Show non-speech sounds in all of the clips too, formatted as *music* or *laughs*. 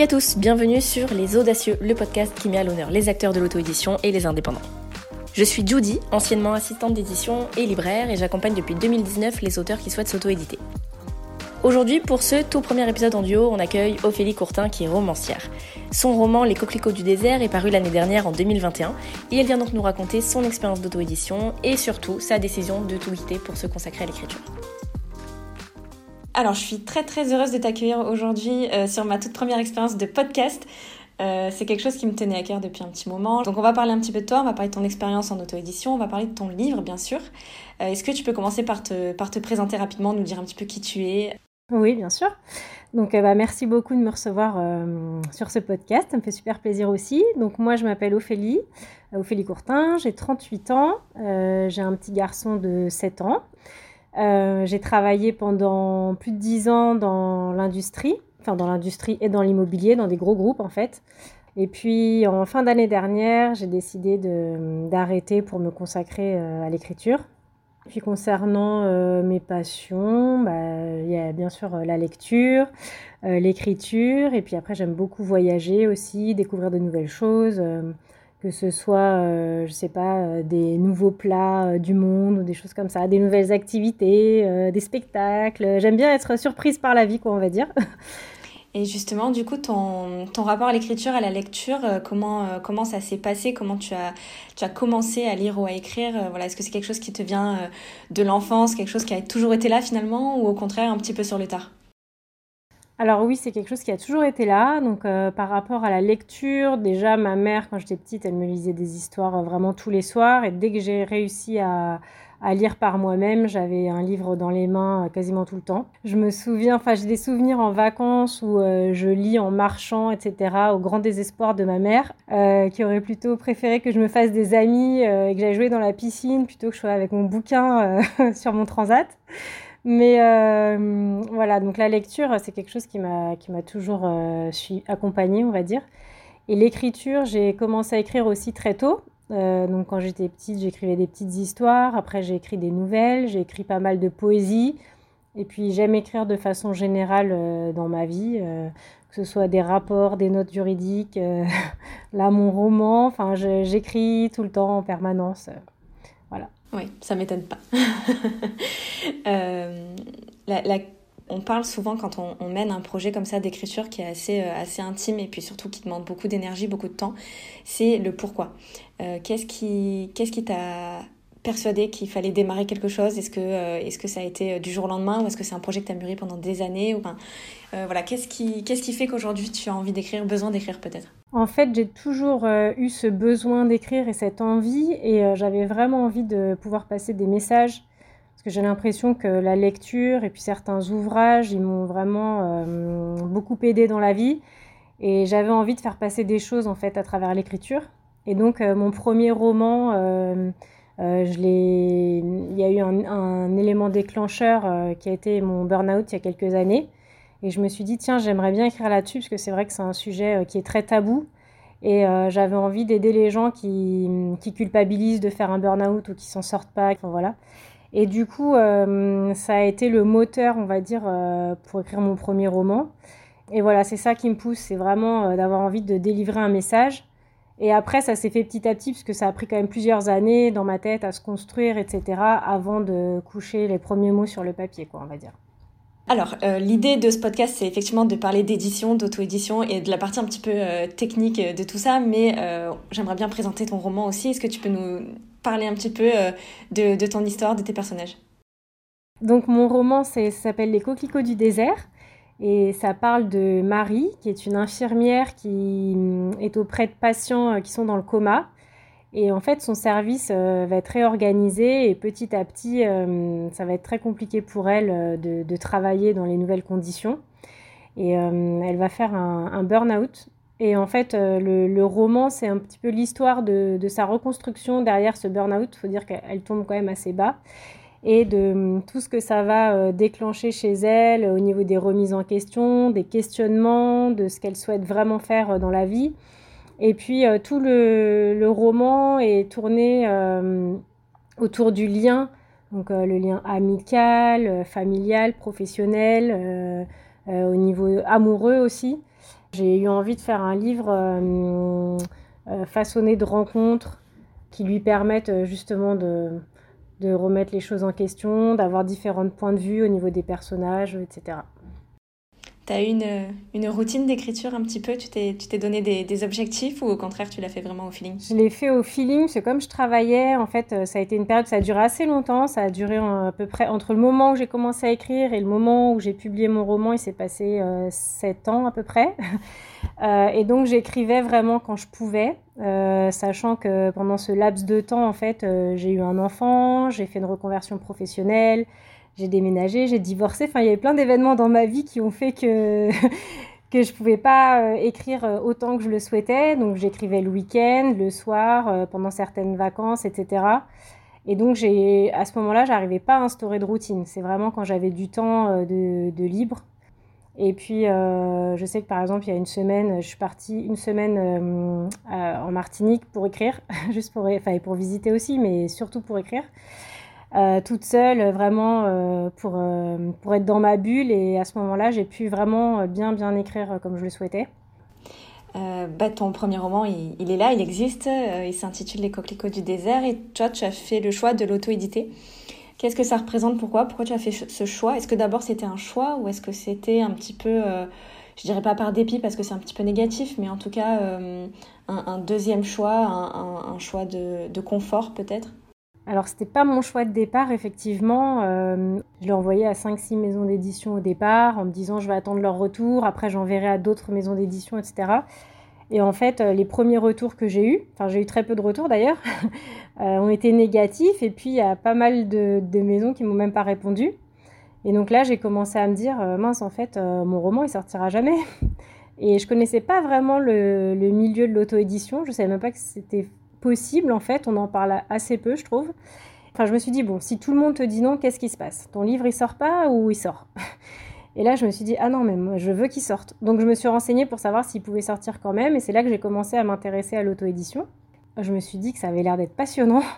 Salut à tous, bienvenue sur Les Audacieux, le podcast qui met à l'honneur les acteurs de l'auto-édition et les indépendants. Je suis Judy, anciennement assistante d'édition et libraire, et j'accompagne depuis 2019 les auteurs qui souhaitent s'auto-éditer. Aujourd'hui, pour ce tout premier épisode en duo, on accueille Ophélie Courtin qui est romancière. Son roman Les coquelicots du désert est paru l'année dernière en 2021 et elle vient donc nous raconter son expérience d'auto-édition et surtout sa décision de tout quitter pour se consacrer à l'écriture. Alors, je suis très très heureuse de t'accueillir aujourd'hui euh, sur ma toute première expérience de podcast. Euh, c'est quelque chose qui me tenait à cœur depuis un petit moment. Donc on va parler un petit peu de toi, on va parler de ton expérience en auto-édition, on va parler de ton livre bien sûr. Euh, est-ce que tu peux commencer par te, présenter rapidement, nous dire un petit peu qui tu es? Oui, bien sûr. Donc bah, merci beaucoup de me recevoir sur ce podcast, ça me fait super plaisir aussi. Donc moi je m'appelle Ophélie, Ophélie Courtin, j'ai 38 ans, j'ai un petit garçon de 7 ans. Euh, j'ai travaillé pendant plus de 10 ans dans l'industrie, enfin dans l'industrie et dans l'immobilier, dans des gros groupes en fait. Et puis en fin d'année dernière, j'ai décidé d'arrêter pour me consacrer euh, à l'écriture. Puis concernant euh, mes passions, bah, il y a bien sûr la lecture, l'écriture, et puis après j'aime beaucoup voyager aussi, découvrir de nouvelles choses que ce soit, euh, je sais pas, euh, des nouveaux plats euh, du monde ou des choses comme ça, des nouvelles activités, des spectacles. J'aime bien être surprise par la vie, quoi, on va dire. *laughs* Et justement, du coup, ton, ton rapport à l'écriture, à la lecture, comment, comment ça s'est passé? Comment tu as, tu as commencé à lire ou à écrire? Voilà, Est-ce que c'est quelque chose qui te vient de l'enfance, quelque chose qui a toujours été là finalement, ou au contraire un petit peu sur le tard? Alors oui, c'est quelque chose qui a toujours été là. Donc euh, par rapport à la lecture, déjà ma mère, quand j'étais petite, elle me lisait des histoires euh, vraiment tous les soirs. Et dès que j'ai réussi à, lire par moi-même, j'avais un livre dans les mains euh, quasiment tout le temps. Je me souviens, enfin j'ai des souvenirs en vacances où je lis en marchant, etc. Au grand désespoir de ma mère, qui aurait plutôt préféré que je me fasse des amis et que j'aille jouer dans la piscine plutôt que je sois avec mon bouquin *laughs* sur mon transat. Mais euh, voilà, donc la lecture, c'est quelque chose qui m'a, toujours euh, accompagnée, on va dire. Et l'écriture, j'ai commencé à écrire aussi très tôt. Euh, donc quand j'étais petite, j'écrivais des petites histoires. Après, j'ai écrit des nouvelles. J'ai écrit pas mal de poésie. Et puis, j'aime écrire de façon générale euh, dans ma vie, que ce soit des rapports, des notes juridiques, *laughs* là, mon roman. Enfin, j'écris tout le temps en permanence. voilà. Oui, ça m'étonne pas. *laughs* Euh, on parle souvent quand on, mène un projet comme ça d'écriture qui est assez, euh, assez intime et puis surtout qui demande beaucoup d'énergie, beaucoup de temps, c'est le pourquoi. Euh, qu'est-ce qui qu'est-ce qui t'a persuadé qu'il fallait démarrer quelque chose? Est-ce que, est-ce que ça a été du jour au lendemain ou est-ce que c'est un projet que tu as mûri pendant des années ou, voilà, qu'est-ce qui, qui fait qu'aujourd'hui tu as envie d'écrire, besoin d'écrire peut-être? En fait, j'ai toujours euh, eu ce besoin d'écrire et cette envie, et euh, j'avais vraiment envie de pouvoir passer des messages, parce que j'ai l'impression que la lecture et puis certains ouvrages, ils m'ont vraiment euh, beaucoup aidé dans la vie, et j'avais envie de faire passer des choses en fait à travers l'écriture. Et donc, mon premier roman, je il y a eu un, élément déclencheur qui a été mon burn-out il y a quelques années. Et je me suis dit, tiens, j'aimerais bien écrire là-dessus, parce que c'est vrai que c'est un sujet euh, qui est très tabou. Et euh, j'avais envie d'aider les gens qui, culpabilisent de faire un burn-out ou qui s'en sortent pas. Voilà. Et du coup, euh, ça a été le moteur, on va dire, pour écrire mon premier roman. Et voilà, c'est ça qui me pousse, c'est vraiment d'avoir envie de délivrer un message. Et après, ça s'est fait petit à petit, parce que ça a pris quand même plusieurs années dans ma tête à se construire, etc., avant de coucher les premiers mots sur le papier, quoi, on va dire. Alors, euh, l'idée de ce podcast, c'est effectivement de parler d'édition, d'auto-édition et de la partie un petit peu euh, technique de tout ça, mais euh, j'aimerais bien présenter ton roman aussi. Est-ce que tu peux nous parler un petit peu de, ton histoire, de tes personnages? Donc, mon roman s'appelle Les coquelicots du désert et ça parle de Marie, qui est une infirmière qui est auprès de patients qui sont dans le coma et en fait, son service euh, va être réorganisé et petit à petit, euh, ça va être très compliqué pour elle euh, de, travailler dans les nouvelles conditions. Et elle va faire un, burn-out. Et en fait, le, roman, c'est un petit peu l'histoire de, sa reconstruction derrière ce burn-out. Il faut dire qu'elle tombe quand même assez bas. Et de tout ce que ça va déclencher chez elle au niveau des remises en question, des questionnements, de ce qu'elle souhaite vraiment faire dans la vie. Et puis euh, tout le, roman est tourné euh, autour du lien, donc euh, le lien amical, familial, professionnel, au niveau amoureux aussi. J'ai eu envie de faire un livre euh, euh, façonné de rencontres qui lui permettent justement de, de remettre les choses en question, d'avoir différents points de vue au niveau des personnages, etc. Tu as eu une, une routine d'écriture un petit peu? Tu t'es donné des, des, objectifs ou au contraire tu l'as fait vraiment au feeling? Je l'ai fait au feeling, c'est comme je travaillais, en fait euh, ça a été une période, ça a duré assez longtemps, ça a duré à peu près entre le moment où j'ai commencé à écrire et le moment où j'ai publié mon roman, il s'est passé euh, sept ans à peu près. *laughs* euh, et donc j'écrivais vraiment quand je pouvais, euh, sachant que pendant ce laps de temps, en fait, euh, j'ai eu un enfant, j'ai fait une reconversion professionnelle, j'ai déménagé, j'ai divorcé. Enfin, il y avait plein d'événements dans ma vie qui ont fait que *laughs* que je pouvais pas écrire autant que je le souhaitais. Donc, j'écrivais le week-end, le soir, pendant certaines vacances, etc. Et donc, j'ai, à ce moment-là, j'arrivais pas à instaurer de routine. C'est vraiment quand j'avais du temps de, libre. Et puis, euh, je sais que par exemple, il y a une semaine, je suis partie une semaine euh, en Martinique pour écrire, *laughs* juste pour, enfin, pour visiter aussi, mais surtout pour écrire euh, toute seule, vraiment euh, pour, euh, pour être dans ma bulle. Et à ce moment-là, j'ai pu vraiment bien, bien écrire comme je le souhaitais. bah, ton premier roman, il, il, est là, il existe, il s'intitule Les coquelicots du désert et toi, tu as fait le choix de l'auto-éditer. Qu'est-ce que ça représente Pourquoi Pourquoi tu as fait ce choix? Est-ce que d'abord c'était un choix ou est-ce que c'était un petit peu, je dirais pas par dépit parce que c'est un petit peu négatif, mais en tout cas un, un, deuxième choix, un, choix de, confort peut-être? Alors, c'était pas mon choix de départ, effectivement. Euh, je l'ai envoyé à 5-6 maisons d'édition au départ, en me disant je vais attendre leur retour, après j'enverrai à d'autres maisons d'édition, etc. Et en fait, les premiers retours que j'ai eus, enfin j'ai eu très peu de retours d'ailleurs, *laughs* euh, ont été négatifs. Et puis il y a pas mal de, maisons qui m'ont même pas répondu. Et donc là, j'ai commencé à me dire euh, mince, en fait, euh, mon roman il sortira jamais. *laughs* Et je connaissais pas vraiment le, le milieu de l'auto-édition. Je savais même pas que c'était possible en fait, on en parle assez peu je trouve. Enfin je me suis dit bon si tout le monde te dit non qu'est-ce qui se passe? Ton livre il sort pas ou il sort? *laughs* Et là je me suis dit ah non mais moi je veux qu'il sorte. Donc je me suis renseignée pour savoir s'il pouvait sortir quand même et c'est là que j'ai commencé à m'intéresser à l'auto-édition. Je me suis dit que ça avait l'air d'être passionnant. *laughs*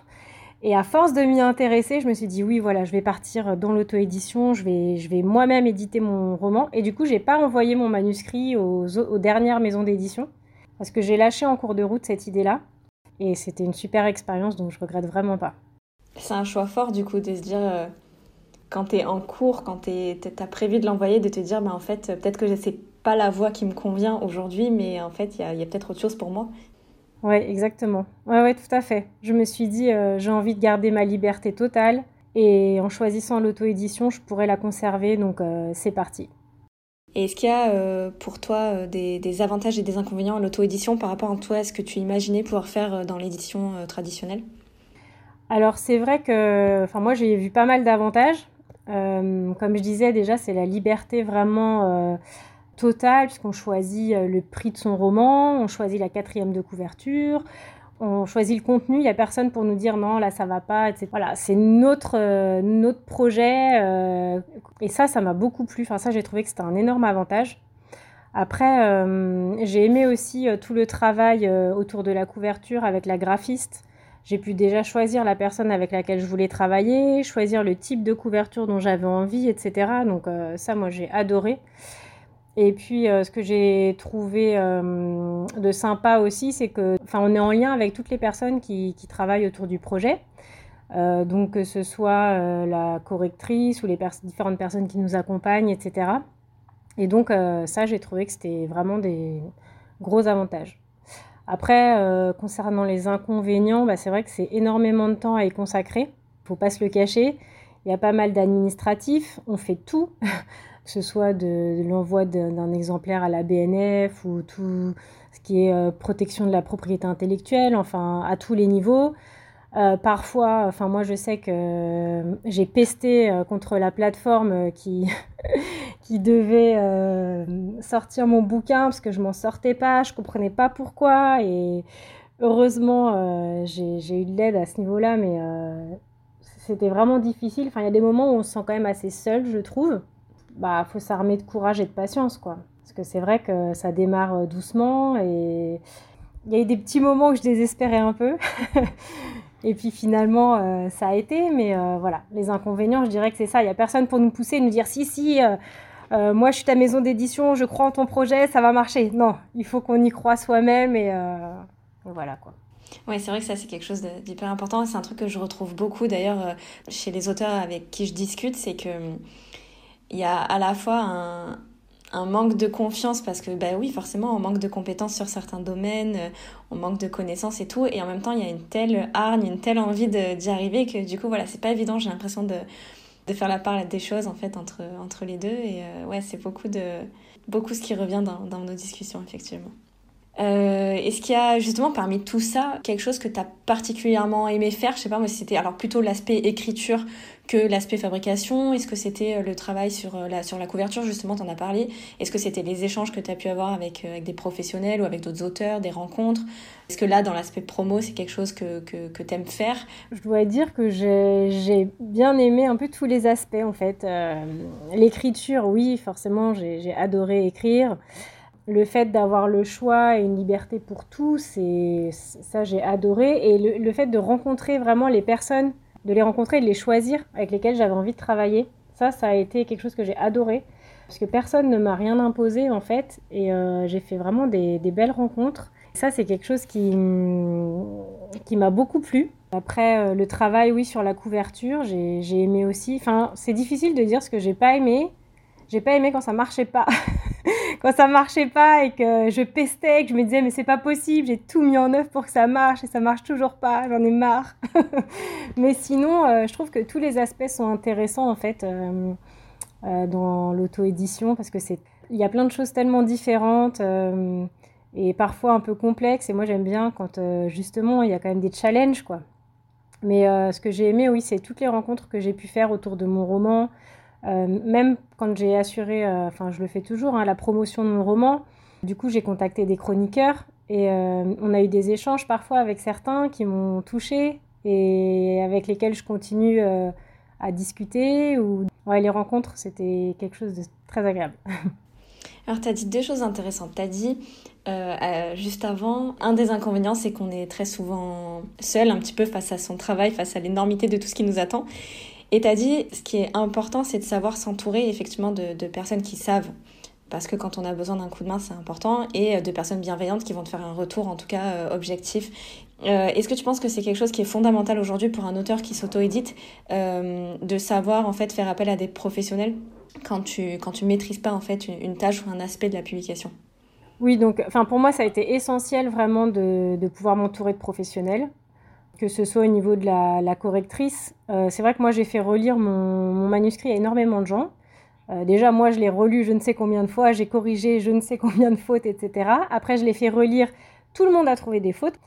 Et à force de m'y intéresser, je me suis dit oui, voilà, je vais partir dans l'auto-édition, je vais, je vais moi-même éditer mon roman. Et du coup, j'ai pas envoyé mon manuscrit aux, dernières maisons d'édition parce que j'ai lâché en cours de route cette idée-là. Et c'était une super expérience, donc je regrette vraiment pas. C'est un choix fort du coup de se dire, euh, quand tu es en cours, quand tu as prévu de l'envoyer, de te dire, bah, en fait, peut-être que c'est pas la voie qui me convient aujourd'hui, mais en fait, il y a, y a peut-être autre chose pour moi. Oui, exactement. Oui, ouais, tout à fait. Je me suis dit, euh, j'ai envie de garder ma liberté totale. Et en choisissant l'auto-édition, je pourrais la conserver, donc euh, c'est parti. Et est-ce qu'il y a euh, pour toi des, des, avantages et des inconvénients à l'auto-édition par rapport à toi, à ce que tu imaginais pouvoir faire dans l'édition traditionnelle? Alors c'est vrai que enfin, moi j'ai vu pas mal d'avantages. Euh, comme je disais déjà, c'est la liberté vraiment totale puisqu'on choisit le prix de son roman, on choisit la quatrième de couverture, on choisit le contenu, il n'y a personne pour nous dire non, là ça va pas, etc. Voilà, c'est notre, euh, notre projet euh, et ça, ça m'a beaucoup plu. Enfin, ça, j'ai trouvé que c'était un énorme avantage. Après, euh, j'ai aimé aussi euh, tout le travail euh, autour de la couverture avec la graphiste. J'ai pu déjà choisir la personne avec laquelle je voulais travailler, choisir le type de couverture dont j'avais envie, etc. Donc ça, moi, j'ai adoré. Et puis, euh, ce que j'ai trouvé euh, de sympa aussi, c'est que, enfin, on est en lien avec toutes les personnes qui, travaillent autour du projet. Euh, donc, que ce soit euh, la correctrice ou les différentes personnes qui nous accompagnent, etc. Et donc, euh, ça, j'ai trouvé que c'était vraiment des gros avantages. Après, euh, concernant les inconvénients, bah, c'est vrai que c'est énormément de temps à y consacrer. Il ne faut pas se le cacher. Il y a pas mal d'administratifs. On fait tout. *laughs* que ce soit de, l'envoi d'un exemplaire à la BNF ou tout ce qui est euh, protection de la propriété intellectuelle, enfin à tous les niveaux. Euh, parfois, enfin moi je sais que j'ai pesté contre la plateforme qui *laughs* qui devait euh, sortir mon bouquin parce que je m'en sortais pas, je comprenais pas pourquoi et heureusement euh, j'ai eu de l'aide à ce niveau-là, mais c'était vraiment difficile. Enfin il y a des moments où on se sent quand même assez seul, je trouve bah, faut s'armer de courage et de patience, quoi. Parce que c'est vrai que ça démarre doucement et il y a eu des petits moments où je désespérais un peu. *laughs* et puis finalement, euh, ça a été. Mais euh, voilà, les inconvénients, je dirais que c'est ça. Il n'y a personne pour nous pousser, nous dire si, si, euh, moi je suis ta maison d'édition, je crois en ton projet, ça va marcher. Non, il faut qu'on y croit soi-même et voilà quoi. Oui, c'est vrai que ça, c'est quelque chose d'hyper important. C'est un truc que je retrouve beaucoup d'ailleurs chez les auteurs avec qui je discute, c'est que il y a à la fois un, un manque de confiance parce que bah oui forcément on manque de compétences sur certains domaines euh, on manque de connaissances et tout et en même temps il y a une telle hargne une telle envie d'y arriver que du coup voilà c'est pas évident j'ai l'impression de, de faire la part des choses en fait entre entre les deux. Et euh, ouais c'est beaucoup de beaucoup ce qui revient dans, dans nos discussions effectivement. Euh, Est-ce qu'il y a justement parmi tout ça quelque chose que tu as particulièrement aimé faire? Je sais pas, moi c'était alors plutôt l'aspect écriture que l'aspect fabrication Est-ce que c'était euh, le travail sur euh, la, sur la couverture Justement, tu en as parlé. Est-ce que c'était les échanges que tu as pu avoir avec, avec des professionnels ou avec d'autres auteurs, des rencontres? Est-ce que là, dans l'aspect promo, c'est quelque chose que, que, que tu aimes faire? Je dois dire que j'ai bien aimé un peu tous les aspects en fait. L'écriture, oui, forcément, j'ai adoré écrire le fait d'avoir le choix et une liberté pour tous, ça j'ai adoré. Et le, fait de rencontrer vraiment les personnes, de les rencontrer de les choisir avec lesquelles j'avais envie de travailler, ça, ça a été quelque chose que j'ai adoré. Parce que personne ne m'a rien imposé en fait, et euh, j'ai fait vraiment des, belles rencontres. Ça, c'est quelque chose qui, qui m'a beaucoup plu. Après, euh, le travail, oui, sur la couverture, j'ai aimé aussi. Enfin, c'est difficile de dire ce que j'ai pas aimé. J'ai pas aimé quand ça marchait pas. *laughs* *laughs* quand ça marchait pas et que je pestais, que je me disais mais c'est pas possible, j'ai tout mis en œuvre pour que ça marche et ça marche toujours pas, j'en ai marre. *laughs* mais sinon, euh, je trouve que tous les aspects sont intéressants en fait euh, euh, dans l'auto-édition parce que c'est il y a plein de choses tellement différentes et parfois un peu complexes et moi j'aime bien quand justement il y a quand même des challenges quoi. Mais ce que j'ai aimé, oui, c'est toutes les rencontres que j'ai pu faire autour de mon roman, même quand j'ai assuré, euh, enfin je le fais toujours, hein, la promotion de mon roman, du coup j'ai contacté des chroniqueurs et euh, on a eu des échanges parfois avec certains qui m'ont touché et avec lesquels je continue à discuter. Ou... Les rencontres, c'était quelque chose de très agréable. *laughs* Alors, tu as dit deux choses intéressantes. Tu as dit, juste avant, un des inconvénients, c'est qu'on est très souvent seul, un petit peu face à son travail, face à l'énormité de tout ce qui nous attend. Et t'as dit, ce qui est important, c'est de savoir s'entourer effectivement de, personnes qui savent. Parce que quand on a besoin d'un coup de main, c'est important. Et euh, de personnes bienveillantes qui vont te faire un retour, en tout cas euh, objectif. Euh, est-ce que tu penses que c'est quelque chose qui est fondamental aujourd'hui pour un auteur qui s'auto-édite de savoir en fait faire appel à des professionnels quand tu quand tu maîtrises pas en fait une, tâche ou un aspect de la publication? Oui, donc enfin pour moi ça a été essentiel vraiment de, de pouvoir m'entourer de professionnels que ce soit au niveau de la, correctrice. Euh, c'est vrai que moi, j'ai fait relire mon, manuscrit à énormément de gens. Euh, déjà, moi, je l'ai relu je ne sais combien de fois, j'ai corrigé je ne sais combien de fautes, etc. Après, je l'ai fait relire, tout le monde a trouvé des fautes.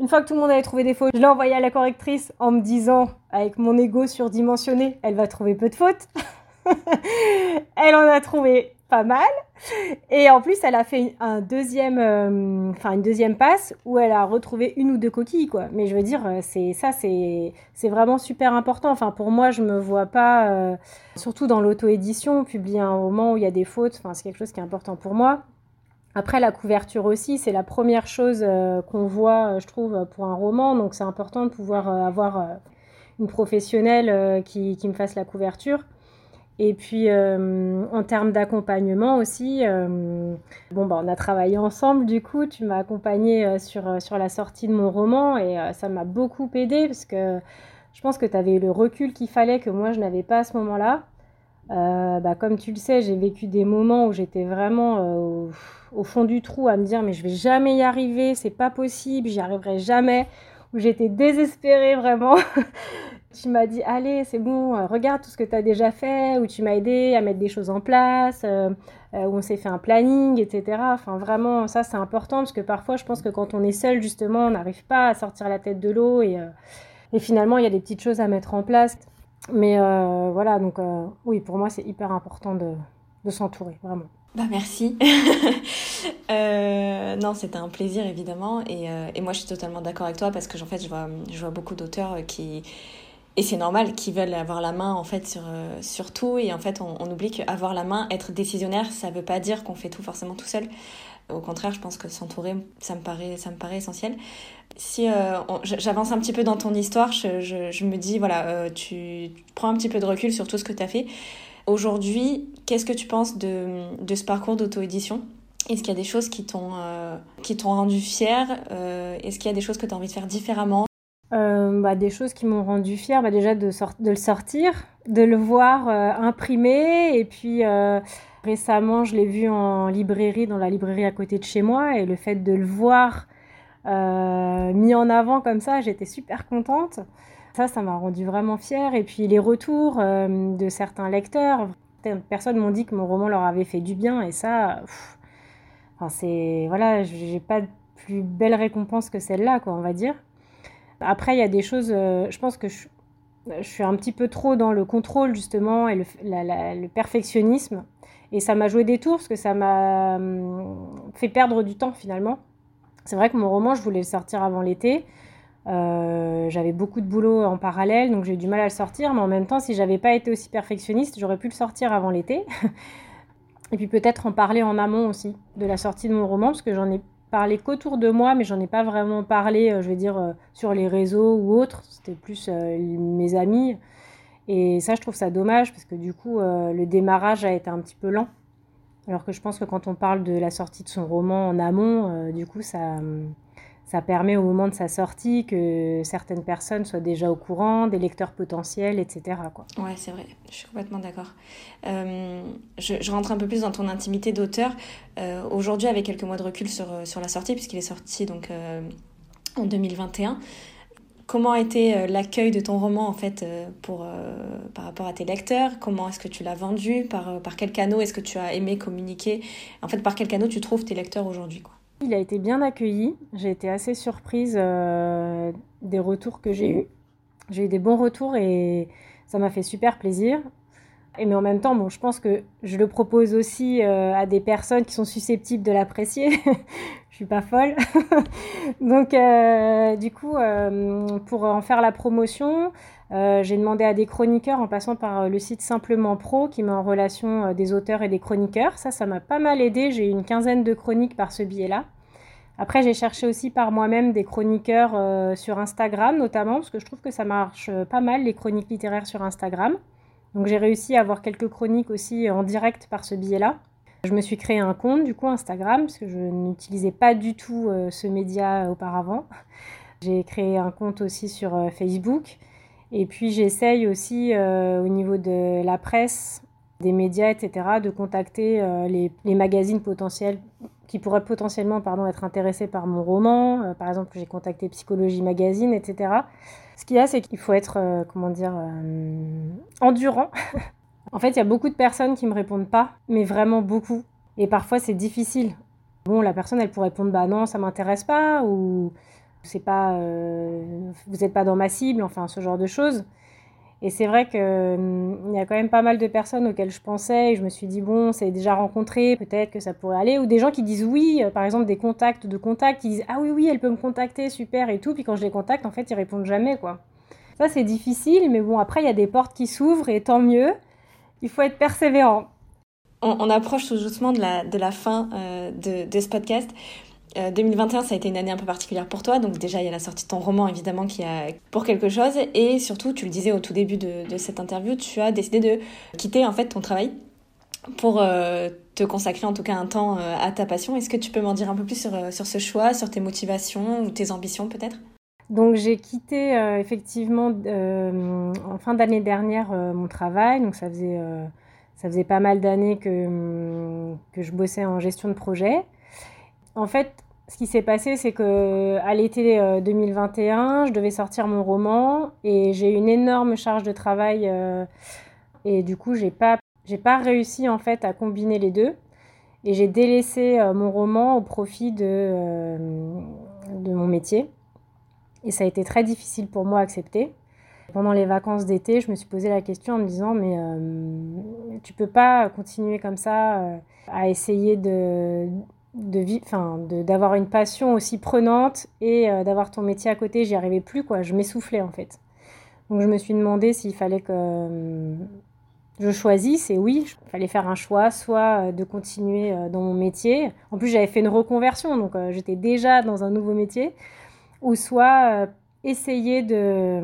Une fois que tout le monde avait trouvé des fautes, je l'ai envoyé à la correctrice en me disant, avec mon ego surdimensionné, elle va trouver peu de fautes. *laughs* elle en a trouvé pas mal. Et en plus, elle a fait un deuxième, euh, enfin une deuxième passe où elle a retrouvé une ou deux coquilles, quoi. Mais je veux dire, euh, c'est ça, c'est c'est vraiment super important. Enfin, pour moi, je me vois pas, euh, surtout dans l'auto-édition, publier un roman où il y a des fautes. Enfin, c'est quelque chose qui est important pour moi. Après, la couverture aussi, c'est la première chose qu'on voit, je trouve, pour un roman. Donc, c'est important de pouvoir avoir une professionnelle qui, qui me fasse la couverture. Et puis, euh, en termes d'accompagnement aussi, euh, bon, bah, on a travaillé ensemble, du coup, tu m'as accompagné euh, sur, sur la sortie de mon roman et ça m'a beaucoup aidé parce que je pense que tu avais le recul qu'il fallait que moi, je n'avais pas à ce moment-là. bah, comme tu le sais, j'ai vécu des moments où j'étais vraiment au, au, fond du trou à me dire mais je vais jamais y arriver, c'est pas possible, j'y arriverai jamais, où j'étais désespérée vraiment. Tu m'as dit, allez, c'est bon, euh, regarde tout ce que tu as déjà fait, ou tu m'as aidé à mettre des choses en place, euh, euh, où on s'est fait un planning, etc. Enfin, vraiment, ça, c'est important, parce que parfois, je pense que quand on est seul, justement, on n'arrive pas à sortir la tête de l'eau, et, et, finalement, il y a des petites choses à mettre en place. Mais voilà, donc oui, pour moi, c'est hyper important de, de s'entourer, vraiment. Bah merci. *laughs* non, c'était un plaisir évidemment et, et, moi je suis totalement d'accord avec toi parce que en fait je vois, je vois beaucoup d'auteurs qui, et c'est normal qu'ils veulent avoir la main en fait sur, euh, sur tout et en fait on, oublie qu'avoir la main, être décisionnaire, ça veut pas dire qu'on fait tout forcément tout seul. Au contraire, je pense que s'entourer, ça me paraît, ça me paraît essentiel. Si euh, j'avance un petit peu dans ton histoire, je, je, me dis voilà, euh, tu prends un petit peu de recul sur tout ce que tu as fait. Aujourd'hui, qu'est-ce que tu penses de, de ce parcours d'auto-édition? Est-ce qu'il y a des choses qui t'ont qui t'ont rendu fière? Est-ce qu'il y a des choses que tu as envie de faire différemment? Bah, Des choses qui m'ont rendu fière, bah, déjà de, le sortir, de le voir imprimé et puis Récemment, je l'ai vu en librairie, dans la librairie à côté de chez moi, et le fait de le voir euh, mis en avant comme ça, j'étais super contente. Ça, ça m'a rendu vraiment fière. Et puis les retours euh, de certains lecteurs, certaines personnes m'ont dit que mon roman leur avait fait du bien, et ça, enfin, c'est voilà, j'ai pas de plus belle récompense que celle-là, quoi, on va dire. Après, il y a des choses, euh, je pense que je, suis un petit peu trop dans le contrôle justement et le, perfectionnisme. Et ça m'a joué des tours parce que ça m'a hum, fait perdre du temps finalement. C'est vrai que mon roman, je voulais le sortir avant l'été. Euh, j'avais beaucoup de boulot en parallèle, donc j'ai eu du mal à le sortir. Mais en même temps, si j'avais pas été aussi perfectionniste, j'aurais pu le sortir avant l'été. *laughs* Et puis peut-être en parler en amont aussi de la sortie de mon roman, parce que j'en ai parlé qu'autour de moi, mais j'en ai pas vraiment parlé, euh, je vais dire, euh, sur les réseaux ou autres. C'était plus mes amis. Et ça, je trouve ça dommage parce que du coup, euh, le démarrage a été un petit peu lent. Alors que je pense que quand on parle de la sortie de son roman en amont, euh, du coup, ça, ça permet au moment de sa sortie que certaines personnes soient déjà au courant, des lecteurs potentiels, etc. Quoi. Ouais, c'est vrai, je suis complètement d'accord. Euh, je, rentre un peu plus dans ton intimité d'auteur. Aujourd'hui, avec quelques mois de recul sur, sur la sortie, puisqu'il est sorti donc, en 2021, Comment a été euh, l'accueil de ton roman en fait euh, pour, euh, par rapport à tes lecteurs? Comment est-ce que tu l'as vendu? Par, par quel canot est-ce que tu as aimé communiquer? En fait, par quel canot tu trouves tes lecteurs aujourd'hui Il a été bien accueilli. J'ai été assez surprise des retours que j'ai eus. J'ai eu des bons retours et ça m'a fait super plaisir. Et mais en même temps, bon, je pense que je le propose aussi à des personnes qui sont susceptibles de l'apprécier. *laughs* suis pas folle. *laughs* Donc, euh, du coup, euh, pour en faire la promotion, euh, j'ai demandé à des chroniqueurs en passant par le site Simplement Pro qui met en relation des auteurs et des chroniqueurs. Ça, ça m'a pas mal aidé. J'ai eu une quinzaine de chroniques par ce biais-là. Après, j'ai cherché aussi par moi-même des chroniqueurs sur Instagram, notamment, parce que je trouve que ça marche pas mal, les chroniques littéraires sur Instagram. Donc, j'ai réussi à avoir quelques chroniques aussi en direct par ce biais-là. Je me suis créé un compte, du coup, Instagram, parce que je n'utilisais pas du tout euh, ce média auparavant. J'ai créé un compte aussi sur euh, Facebook. Et puis, j'essaye aussi, euh, au niveau de la presse, des médias, etc., de contacter les, les, magazines potentiels qui pourraient potentiellement pardon, être intéressés par mon roman. par exemple, j'ai contacté Psychologie Magazine, etc. Ce qu'il y a, c'est qu'il faut être, comment dire, endurant *laughs* En fait, il y a beaucoup de personnes qui me répondent pas, mais vraiment beaucoup. Et parfois, c'est difficile. Bon, la personne, elle pourrait répondre bah non, ça m'intéresse pas, ou c'est pas, euh, vous n'êtes pas dans ma cible, enfin ce genre de choses. Et c'est vrai qu'il hum, y a quand même pas mal de personnes auxquelles je pensais et je me suis dit, bon, c'est déjà rencontré, peut-être que ça pourrait aller. Ou des gens qui disent oui, euh, par exemple des contacts de contacts, qui disent, ah oui, oui, elle peut me contacter, super et tout. Puis quand je les contacte, en fait, ils répondent jamais, quoi. Ça, c'est difficile, mais bon, après, il y a des portes qui s'ouvrent et tant mieux il faut être persévérant. On, approche tout doucement de la, de la fin euh, de, de, ce podcast. 2021, euh, ça a été une année un peu particulière pour toi. Donc déjà, il y a la sortie de ton roman, évidemment, qui a pour quelque chose. Et surtout, tu le disais au tout début de, cette interview, tu as décidé de quitter en fait ton travail pour euh, te consacrer en tout cas un temps à ta passion. Est-ce que tu peux m'en dire un peu plus sur, sur ce choix, sur tes motivations ou tes ambitions peut-être? Donc j'ai quitté euh, effectivement euh, en fin d'année dernière euh, mon travail. Donc ça faisait, ça faisait pas mal d'années que, que je bossais en gestion de projet. En fait, ce qui s'est passé, c'est que à l'été 2021, je devais sortir mon roman et j'ai une énorme charge de travail et du coup j'ai pas j'ai pas réussi en fait à combiner les deux et j'ai délaissé mon roman au profit de de mon métier. Et ça a été très difficile pour moi à accepter. Pendant les vacances d'été, je me suis posé la question en me disant mais euh, tu peux pas continuer comme ça euh, à essayer de de d'avoir une passion aussi prenante et euh, d'avoir ton métier à côté, j'y arrivais plus quoi, je m'essoufflais en fait. Donc je me suis demandé s'il fallait que je choisisse et oui, il fallait faire un choix, soit de continuer dans mon métier. En plus, j'avais fait une reconversion, donc j'étais déjà dans un nouveau métier ou soit euh, essayer de,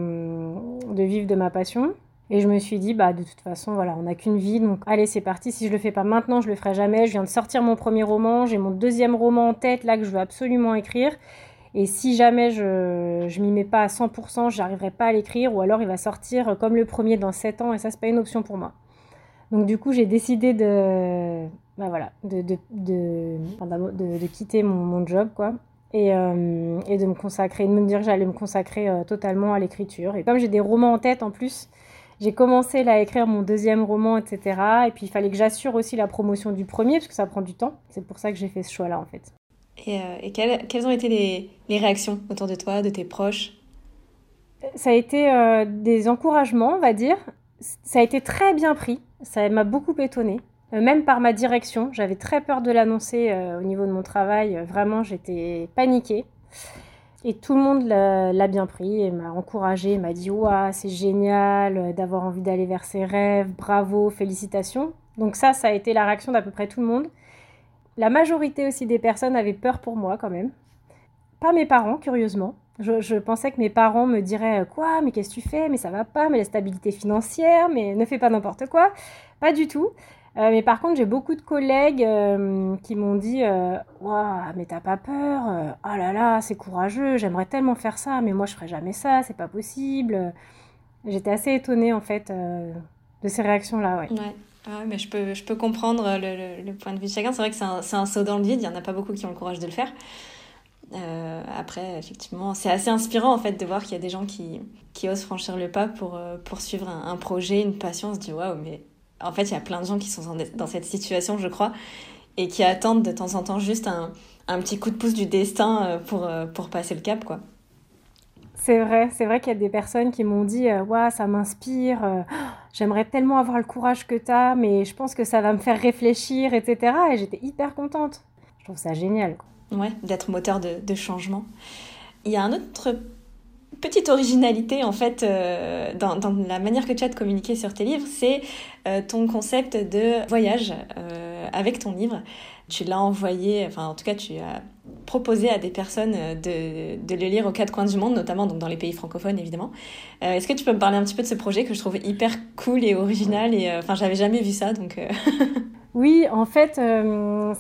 de, vivre de ma passion. Et je me suis dit, bah, de toute façon, voilà, on n'a qu'une vie, donc allez, c'est parti. Si je le fais pas maintenant, je le ferai jamais. Je viens de sortir mon premier roman, j'ai mon deuxième roman en tête, là, que je veux absolument écrire. Et si jamais je, je m'y mets pas à 100%, j'arriverai pas à l'écrire, ou alors il va sortir comme le premier dans 7 ans, et ça, c'est pas une option pour moi. Donc, du coup, j'ai décidé de, bah, voilà, de, de, de, de, quitter mon, mon, job, quoi. Et, euh, et, de me consacrer, de me dire que j'allais me consacrer euh, totalement à l'écriture. Et comme j'ai des romans en tête en plus, j'ai commencé là, à écrire mon deuxième roman, etc. Et puis il fallait que j'assure aussi la promotion du premier, parce que ça prend du temps. C'est pour ça que j'ai fait ce choix-là, en fait. Et, euh, et quelles, quelles, ont été les, les, réactions autour de toi, de tes proches? Ça a été euh, des encouragements, on va dire. Ça a été très bien pris. Ça m'a beaucoup étonnée. Euh, même par ma direction, j'avais très peur de l'annoncer au niveau de mon travail. Vraiment, j'étais paniquée. Et tout le monde l'a bien pris et m'a encouragé, m'a dit Ouah, c'est génial euh, d'avoir envie d'aller vers ses rêves, bravo, félicitations. Donc, ça, ça a été la réaction d'à peu près tout le monde. La majorité aussi des personnes avaient peur pour moi quand même. Pas mes parents, curieusement. Je, je pensais que mes parents me diraient Quoi Mais qu'est-ce que tu fais? Mais ça va pas, mais la stabilité financière, mais ne fais pas n'importe quoi. Pas du tout. Euh, mais par contre, j'ai beaucoup de collègues euh, qui m'ont dit euh, Waouh, mais t'as pas peur Oh là là, c'est courageux, j'aimerais tellement faire ça, mais moi je ferais jamais ça, c'est pas possible. J'étais assez étonnée en fait de ces réactions-là. Ouais. ouais. mais je peux, je peux comprendre le, le, point de vue de chacun. C'est vrai que c'est un, un, saut dans le vide, il y en a pas beaucoup qui ont le courage de le faire. après, effectivement, c'est assez inspirant en fait de voir qu'il y a des gens qui, qui osent franchir le pas pour poursuivre un, un projet, une passion. On se dit waouh, mais en fait, il y a plein de gens qui sont dans cette situation, je crois, et qui attendent de temps en temps juste un, un petit coup de pouce du destin euh, pour, euh, pour passer le cap, quoi. C'est vrai, c'est vrai qu'il y a des personnes qui m'ont dit euh, ça m'inspire, j'aimerais tellement avoir le courage que tu as, mais je pense que ça va me faire réfléchir, etc. Et j'étais hyper contente. Je trouve ça génial. Quoi. Ouais, d'être moteur de, de changement. Il y a un autre petite originalité en fait euh, dans, la manière que tu as de communiquer sur tes livres, c'est euh, ton concept de voyage euh, avec ton livre. Tu l'as envoyé, enfin en tout cas tu as proposé à des personnes de, de, le lire aux quatre coins du monde, notamment donc dans les pays francophones évidemment. Est-ce que tu peux me parler un petit peu de ce projet que je trouve hyper cool et original et enfin j'avais jamais vu ça donc. *laughs* oui, en fait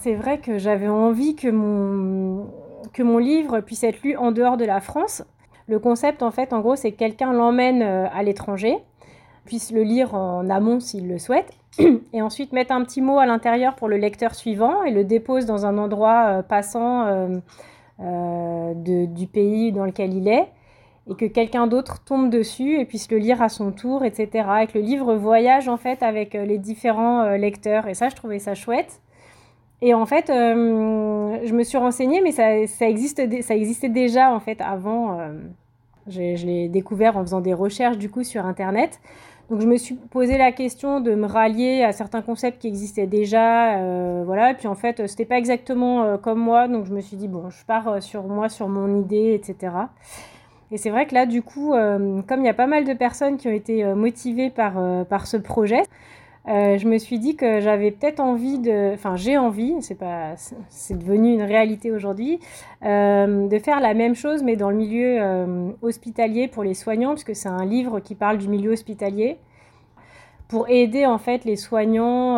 c'est vrai que j'avais envie que mon que mon livre puisse être lu en dehors de la France le concept, en fait, en gros, c'est que quelqu'un l'emmène euh, à l'étranger, puisse le lire en amont s'il le souhaite, *clears throat* et ensuite mettre un petit mot à l'intérieur pour le lecteur suivant et le dépose dans un endroit euh, passant euh, du pays dans lequel il est, et que quelqu'un d'autre tombe dessus et puisse le lire à son tour, etc. Et que le livre voyage en fait avec les différents lecteurs. Et ça, je trouvais ça chouette. Et en fait, euh, je me suis renseignée, mais ça, ça, existe, ça existait déjà en fait avant. Euh, je, l'ai découvert en faisant des recherches du coup sur Internet. Donc je me suis posé la question de me rallier à certains concepts qui existaient déjà, euh, voilà. Et puis en fait, c'était pas exactement comme moi, donc je me suis dit bon, je pars sur moi, sur mon idée, etc. Et c'est vrai que là, du coup, comme il y a pas mal de personnes qui ont été motivées par, par ce projet, euh, je me suis dit que j'avais peut-être envie de, enfin j'ai envie, c'est pas, c'est devenu une réalité aujourd'hui, euh, de faire la même chose mais dans le milieu euh, hospitalier pour les soignants, puisque c'est un livre qui parle du milieu hospitalier, pour aider en fait les soignants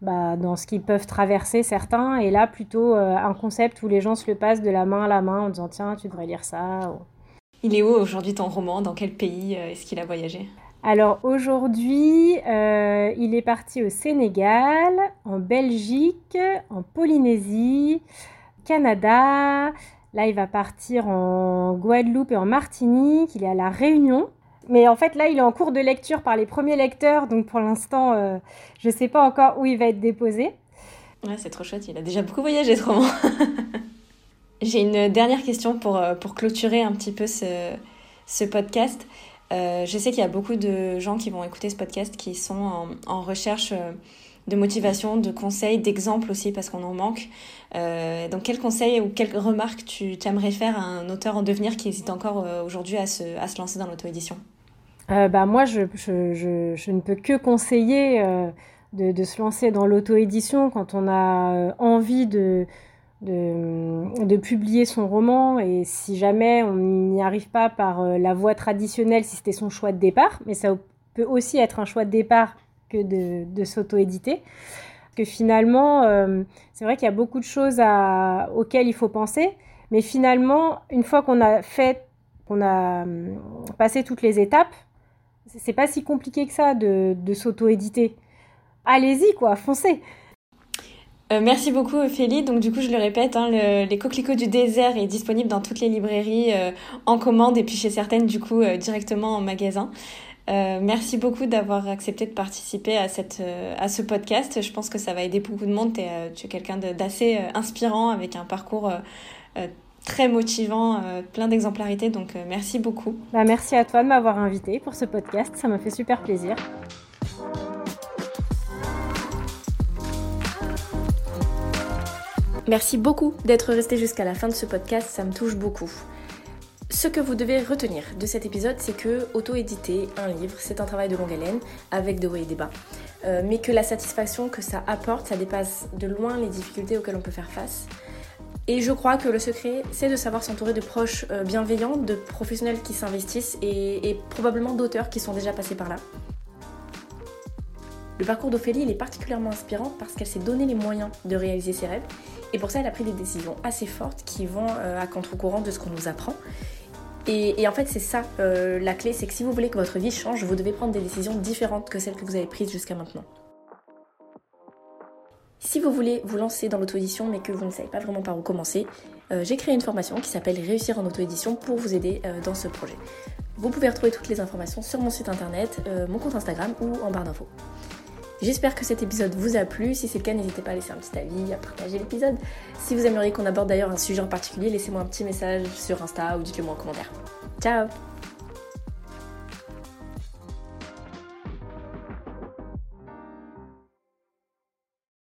bah, dans ce qu'ils peuvent traverser certains, et là plutôt un concept où les gens se le passent de la main à la main en disant tiens tu devrais lire ça. Il est où aujourd'hui ton roman? Dans quel pays est-ce qu'il a voyagé? Alors aujourd'hui, euh, il est parti au Sénégal, en Belgique, en Polynésie, Canada. Là, il va partir en Guadeloupe et en Martinique. Il est à La Réunion. Mais en fait, là, il est en cours de lecture par les premiers lecteurs. Donc pour l'instant, euh, je ne sais pas encore où il va être déposé. Ouais, c'est trop chouette. Il a déjà beaucoup voyagé, trop *laughs* J'ai une dernière question pour, euh, pour clôturer un petit peu ce, ce podcast. Euh, je sais qu'il y a beaucoup de gens qui vont écouter ce podcast qui sont en, recherche euh, de motivation, de conseils, d'exemples aussi parce qu'on en manque. Euh, donc quel conseil ou quelle remarque tu aimerais faire à un auteur en devenir qui hésite encore aujourd'hui à se, à se lancer dans l'auto-édition? Bah, Moi, je, je, je, je, ne peux que conseiller de, de, se lancer dans l'auto-édition quand on a envie de, de, de, publier son roman et si jamais on n'y arrive pas par euh, la voie traditionnelle, si c'était son choix de départ, mais ça peut aussi être un choix de départ que de, de s'auto-éditer. Que finalement, euh, c'est vrai qu'il y a beaucoup de choses à, auxquelles il faut penser, mais finalement, une fois qu'on a fait, qu'on a hum, passé toutes les étapes, c'est pas si compliqué que ça de, de s'auto-éditer. Allez-y, quoi, foncez. Euh, merci beaucoup Ophélie. Donc du coup, je le répète, hein, les coquelicots du désert est disponible dans toutes les librairies euh, en commande et puis chez certaines du coup euh, directement en magasin. merci beaucoup d'avoir accepté de participer à, cette, à ce podcast. Je pense que ça va aider beaucoup de monde. Tu es quelqu'un d'assez inspirant avec un parcours très motivant, plein d'exemplarité. Donc merci beaucoup. Bah, merci à toi de m'avoir invité pour ce podcast. Ça m'a fait super plaisir. Merci beaucoup d'être resté jusqu'à la fin de ce podcast, ça me touche beaucoup. Ce que vous devez retenir de cet épisode, c'est que auto-éditer un livre, c'est un travail de longue haleine, avec de hauts et des mais que la satisfaction que ça apporte, ça dépasse de loin les difficultés auxquelles on peut faire face. Et je crois que le secret, c'est de savoir s'entourer de proches euh, bienveillants, de professionnels qui s'investissent et, et probablement d'auteurs qui sont déjà passés par là. Le parcours d'Ophélie, il est particulièrement inspirant parce qu'elle s'est donné les moyens de réaliser ses rêves et pour ça, elle a pris des décisions assez fortes qui vont euh, à contre-courant de ce qu'on nous apprend. Et, en fait, c'est ça euh, la clé, c'est que si vous voulez que votre vie change, vous devez prendre des décisions différentes que celles que vous avez prises jusqu'à maintenant. Si vous voulez vous lancer dans l'auto-édition mais que vous ne savez pas vraiment par où commencer, euh, j'ai créé une formation qui s'appelle Réussir en auto-édition pour vous aider dans ce projet. Vous pouvez retrouver toutes les informations sur mon site internet, mon compte Instagram ou en barre d'infos. J'espère que cet épisode vous a plu. Si c'est le cas, n'hésitez pas à laisser un petit avis, à partager l'épisode. Si vous aimeriez qu'on aborde d'ailleurs un sujet en particulier, laissez-moi un petit message sur Insta ou dites-le moi en commentaire. Ciao